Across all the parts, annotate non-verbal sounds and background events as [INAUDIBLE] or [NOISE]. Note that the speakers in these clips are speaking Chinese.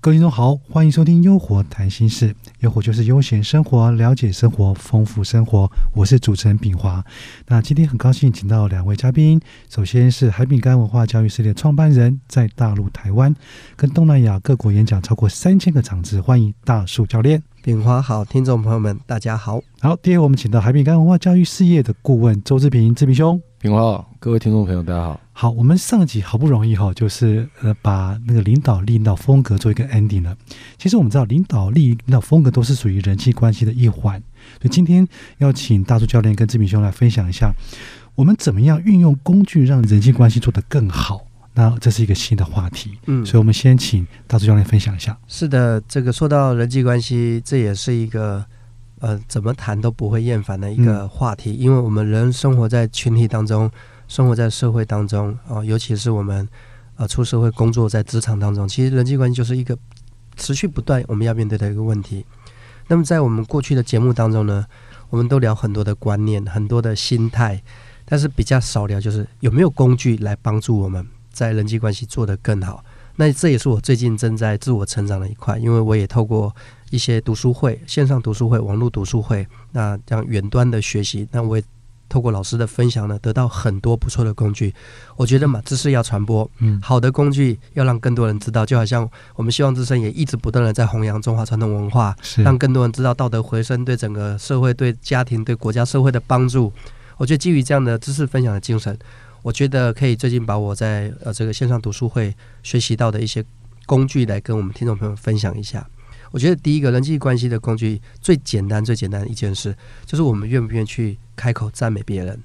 各位听众好，欢迎收听《优活谈心事》，优活就是悠闲生活，了解生活，丰富生活。我是主持人炳华。那今天很高兴请到两位嘉宾，首先是海饼干文化教育系列创办人，在大陆、台湾跟东南亚各国演讲超过三千个场次，欢迎大树教练。炳华好，听众朋友们大家好。好，第二我们请到海饼干文化教育事业的顾问周志平，志平兄。炳华好，各位听众朋友大家好。好，我们上集好不容易哈，就是呃把那个领导力、领导风格做一个 ending 了。其实我们知道，领导力、领导风格都是属于人际关系的一环。所以今天要请大树教练跟志平兄来分享一下，我们怎么样运用工具让人际关系做得更好。那这是一个新的话题，嗯，所以我们先请大主教练分享一下。是的，这个说到人际关系，这也是一个呃怎么谈都不会厌烦的一个话题，因为我们人生活在群体当中。生活在社会当中啊，尤其是我们呃出社会工作在职场当中，其实人际关系就是一个持续不断我们要面对的一个问题。那么在我们过去的节目当中呢，我们都聊很多的观念、很多的心态，但是比较少聊就是有没有工具来帮助我们在人际关系做得更好。那这也是我最近正在自我成长的一块，因为我也透过一些读书会、线上读书会、网络读书会，那这样远端的学习，那我也。透过老师的分享呢，得到很多不错的工具。我觉得嘛，知识要传播，嗯，好的工具要让更多人知道。就好像我们希望自身也一直不断的在弘扬中华传统文化，让更多人知道道德回升对整个社会、对家庭、对国家、社会的帮助。我觉得基于这样的知识分享的精神，我觉得可以最近把我在呃这个线上读书会学习到的一些工具来跟我们听众朋友分享一下。我觉得第一个人际关系的工具最简单、最简单的一件事，就是我们愿不愿意去开口赞美别人。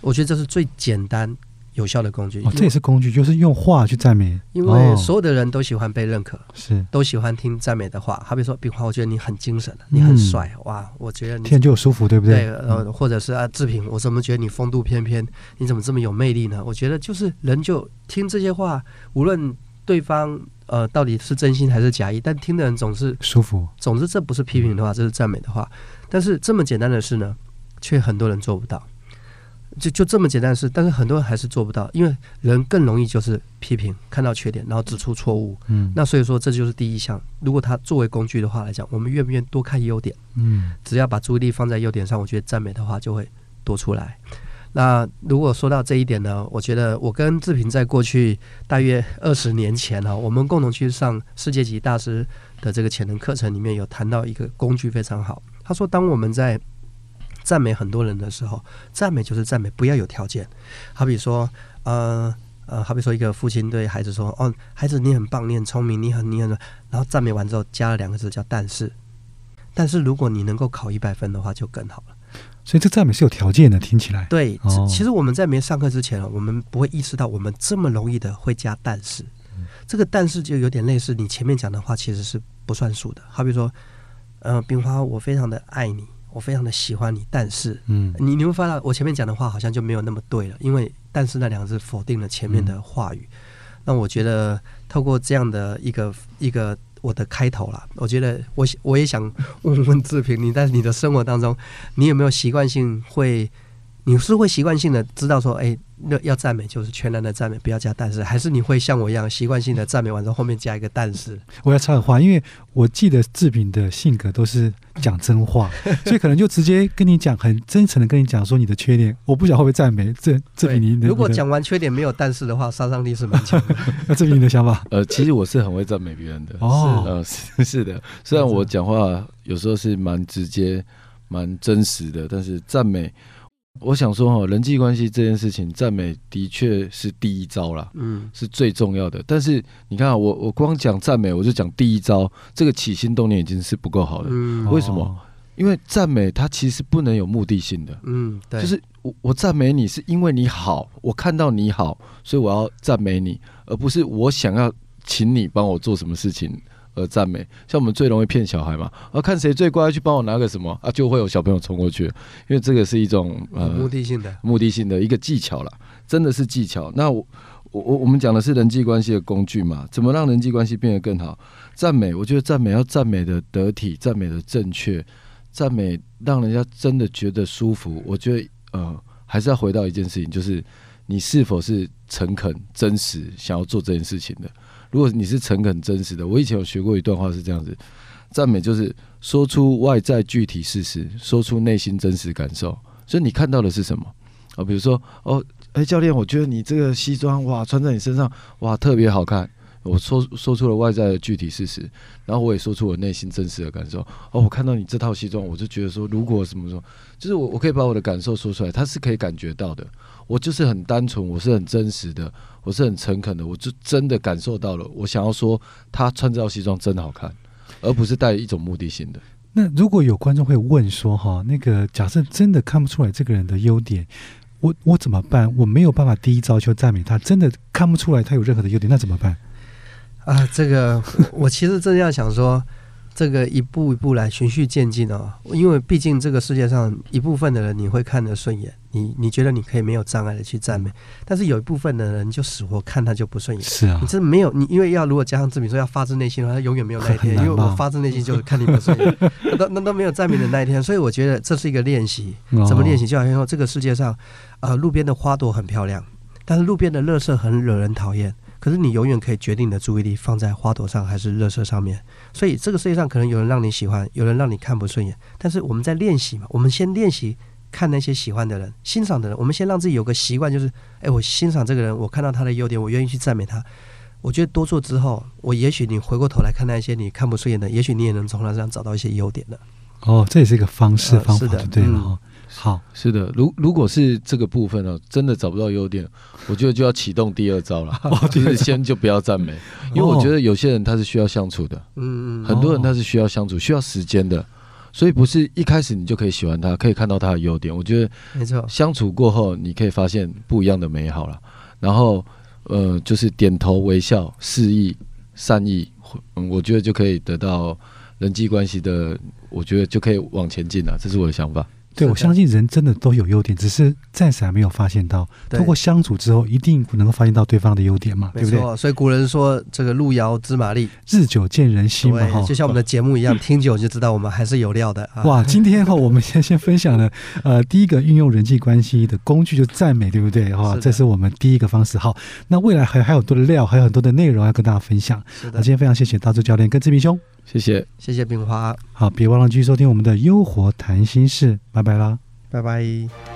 我觉得这是最简单、有效的工具。哦，这也是工具，就是用话去赞美。因为所有的人都喜欢被认可，是都喜欢听赞美的话。好比说，比方我觉得你很精神，你很帅，哇，我觉得你听就舒服，对不对？对，呃，或者是啊，志平，我怎么觉得你风度翩翩？你怎么这么有魅力呢？我觉得就是人就听这些话，无论对方。呃，到底是真心还是假意？但听的人总是舒服。总之，这不是批评的话，这是赞美的话。但是这么简单的事呢，却很多人做不到。就就这么简单的事，但是很多人还是做不到，因为人更容易就是批评，看到缺点，然后指出错误。嗯。那所以说，这就是第一项。如果他作为工具的话来讲，我们愿不愿意多看优点？嗯。只要把注意力放在优点上，我觉得赞美的话就会多出来。那如果说到这一点呢，我觉得我跟志平在过去大约二十年前呢，我们共同去上世界级大师的这个潜能课程里面有谈到一个工具非常好。他说，当我们在赞美很多人的时候，赞美就是赞美，不要有条件。好比说，呃呃，好比说一个父亲对孩子说：“哦，孩子你很棒，你很聪明，你很你很……”然后赞美完之后加了两个字叫“但是”，但是如果你能够考一百分的话就更好了。所以这赞美是有条件的，听起来。对，其实我们在没上课之前，我们不会意识到我们这么容易的会加但是。这个但是就有点类似你前面讲的话，其实是不算数的。好比说，呃，冰花，我非常的爱你，我非常的喜欢你，但是，嗯，你你会发现我前面讲的话好像就没有那么对了，因为但是那两个字否定了前面的话语。那我觉得透过这样的一个一个。我的开头啦，我觉得我我也想 [LAUGHS] 问问志平，你在你的生活当中，你有没有习惯性会，你是会习惯性的知道说，哎。那要赞美就是全然的赞美，不要加但是，还是你会像我一样习惯性的赞美完之后后面加一个但是？我要插个话，因为我记得志平的性格都是讲真话，所以可能就直接跟你讲，很真诚的跟你讲说你的缺点，我不晓会不会赞美。这志平，你如果讲完缺点没有但是的话，杀伤力是蛮强的。[LAUGHS] 那志平你的想法？呃，其实我是很会赞美别人的。哦，呃，是 [LAUGHS] 是的，虽然我讲话有时候是蛮直接、蛮真实的，但是赞美。我想说哈，人际关系这件事情，赞美的确是第一招啦，嗯，是最重要的。但是你看，我我光讲赞美，我就讲第一招，这个起心动念已经是不够好的。为什么？因为赞美它其实不能有目的性的。嗯，对，就是我我赞美你是因为你好，我看到你好，所以我要赞美你，而不是我想要请你帮我做什么事情。而赞美，像我们最容易骗小孩嘛，啊，看谁最乖，去帮我拿个什么啊，就会有小朋友冲过去，因为这个是一种呃目的性的目的性的一个技巧了，真的是技巧。那我我我我们讲的是人际关系的工具嘛，怎么让人际关系变得更好？赞美，我觉得赞美要赞美的得体，赞美的正确，赞美让人家真的觉得舒服，我觉得呃，还是要回到一件事情，就是你是否是诚恳、真实想要做这件事情的。如果你是诚恳、真实的，我以前有学过一段话是这样子：赞美就是说出外在具体事实，说出内心真实感受。所以你看到的是什么啊？比如说，哦，哎，教练，我觉得你这个西装哇，穿在你身上哇，特别好看。我说说出了外在的具体事实，然后我也说出我内心真实的感受。哦，我看到你这套西装，我就觉得说，如果什么说，就是我我可以把我的感受说出来，他是可以感觉到的。我就是很单纯，我是很真实的，我是很诚恳的，我就真的感受到了。我想要说，他穿这套西装真的好看，而不是带一种目的性的。那如果有观众会问说，哈，那个假设真的看不出来这个人的优点，我我怎么办？我没有办法第一招就赞美他，真的看不出来他有任何的优点，那怎么办？啊，这个我其实正要想说，这个一步一步来循序渐进哦，因为毕竟这个世界上一部分的人你会看得顺眼，你你觉得你可以没有障碍的去赞美，但是有一部分的人就死活看他就不顺眼。是啊，你这没有你，因为要如果加上自比说要发自内心的话，他永远没有那一天，因为我发自内心就是看你不顺眼，[LAUGHS] 那那都没有赞美的那一天。所以我觉得这是一个练习，怎么练习？就好像说这个世界上，呃，路边的花朵很漂亮，但是路边的垃圾很惹人讨厌。可是你永远可以决定你的注意力放在花朵上还是热色上面，所以这个世界上可能有人让你喜欢，有人让你看不顺眼。但是我们在练习嘛，我们先练习看那些喜欢的人、欣赏的人。我们先让自己有个习惯，就是哎，我欣赏这个人，我看到他的优点，我愿意去赞美他。我觉得多做之后，我也许你回过头来看那些你看不顺眼的，也许你也能从他身上找到一些优点的。哦，这也是一个方式方法，对了。好，是的，如如果是这个部分呢，真的找不到优点，我觉得就要启动第二招了，[LAUGHS] 就是先就不要赞美，因为我觉得有些人他是需要相处的，嗯嗯，很多人他是需要相处、需要时间的，所以不是一开始你就可以喜欢他，可以看到他的优点。我觉得没错，相处过后你可以发现不一样的美好了，然后呃，就是点头微笑、示意、善意，嗯，我觉得就可以得到人际关系的，我觉得就可以往前进了，这是我的想法。对，我相信人真的都有优点，只是暂时还没有发现到。通过相处之后，一定能够发现到对方的优点嘛，对不对？所以古人说：“这个路遥知马力，日久见人心嘛。”哈，就像我们的节目一样，听久就知道我们还是有料的。[LAUGHS] 哇，今天哈，我们先先分享了呃，[LAUGHS] 第一个运用人际关系的工具就赞美，对不对？哈，这是我们第一个方式。好，那未来还还有很多的料，还有很多的内容要跟大家分享。那今天非常谢谢大周教练跟志明兄。谢谢，谢谢冰花。好，别忘了继续收听我们的《优活谈心事》，拜拜啦，拜拜。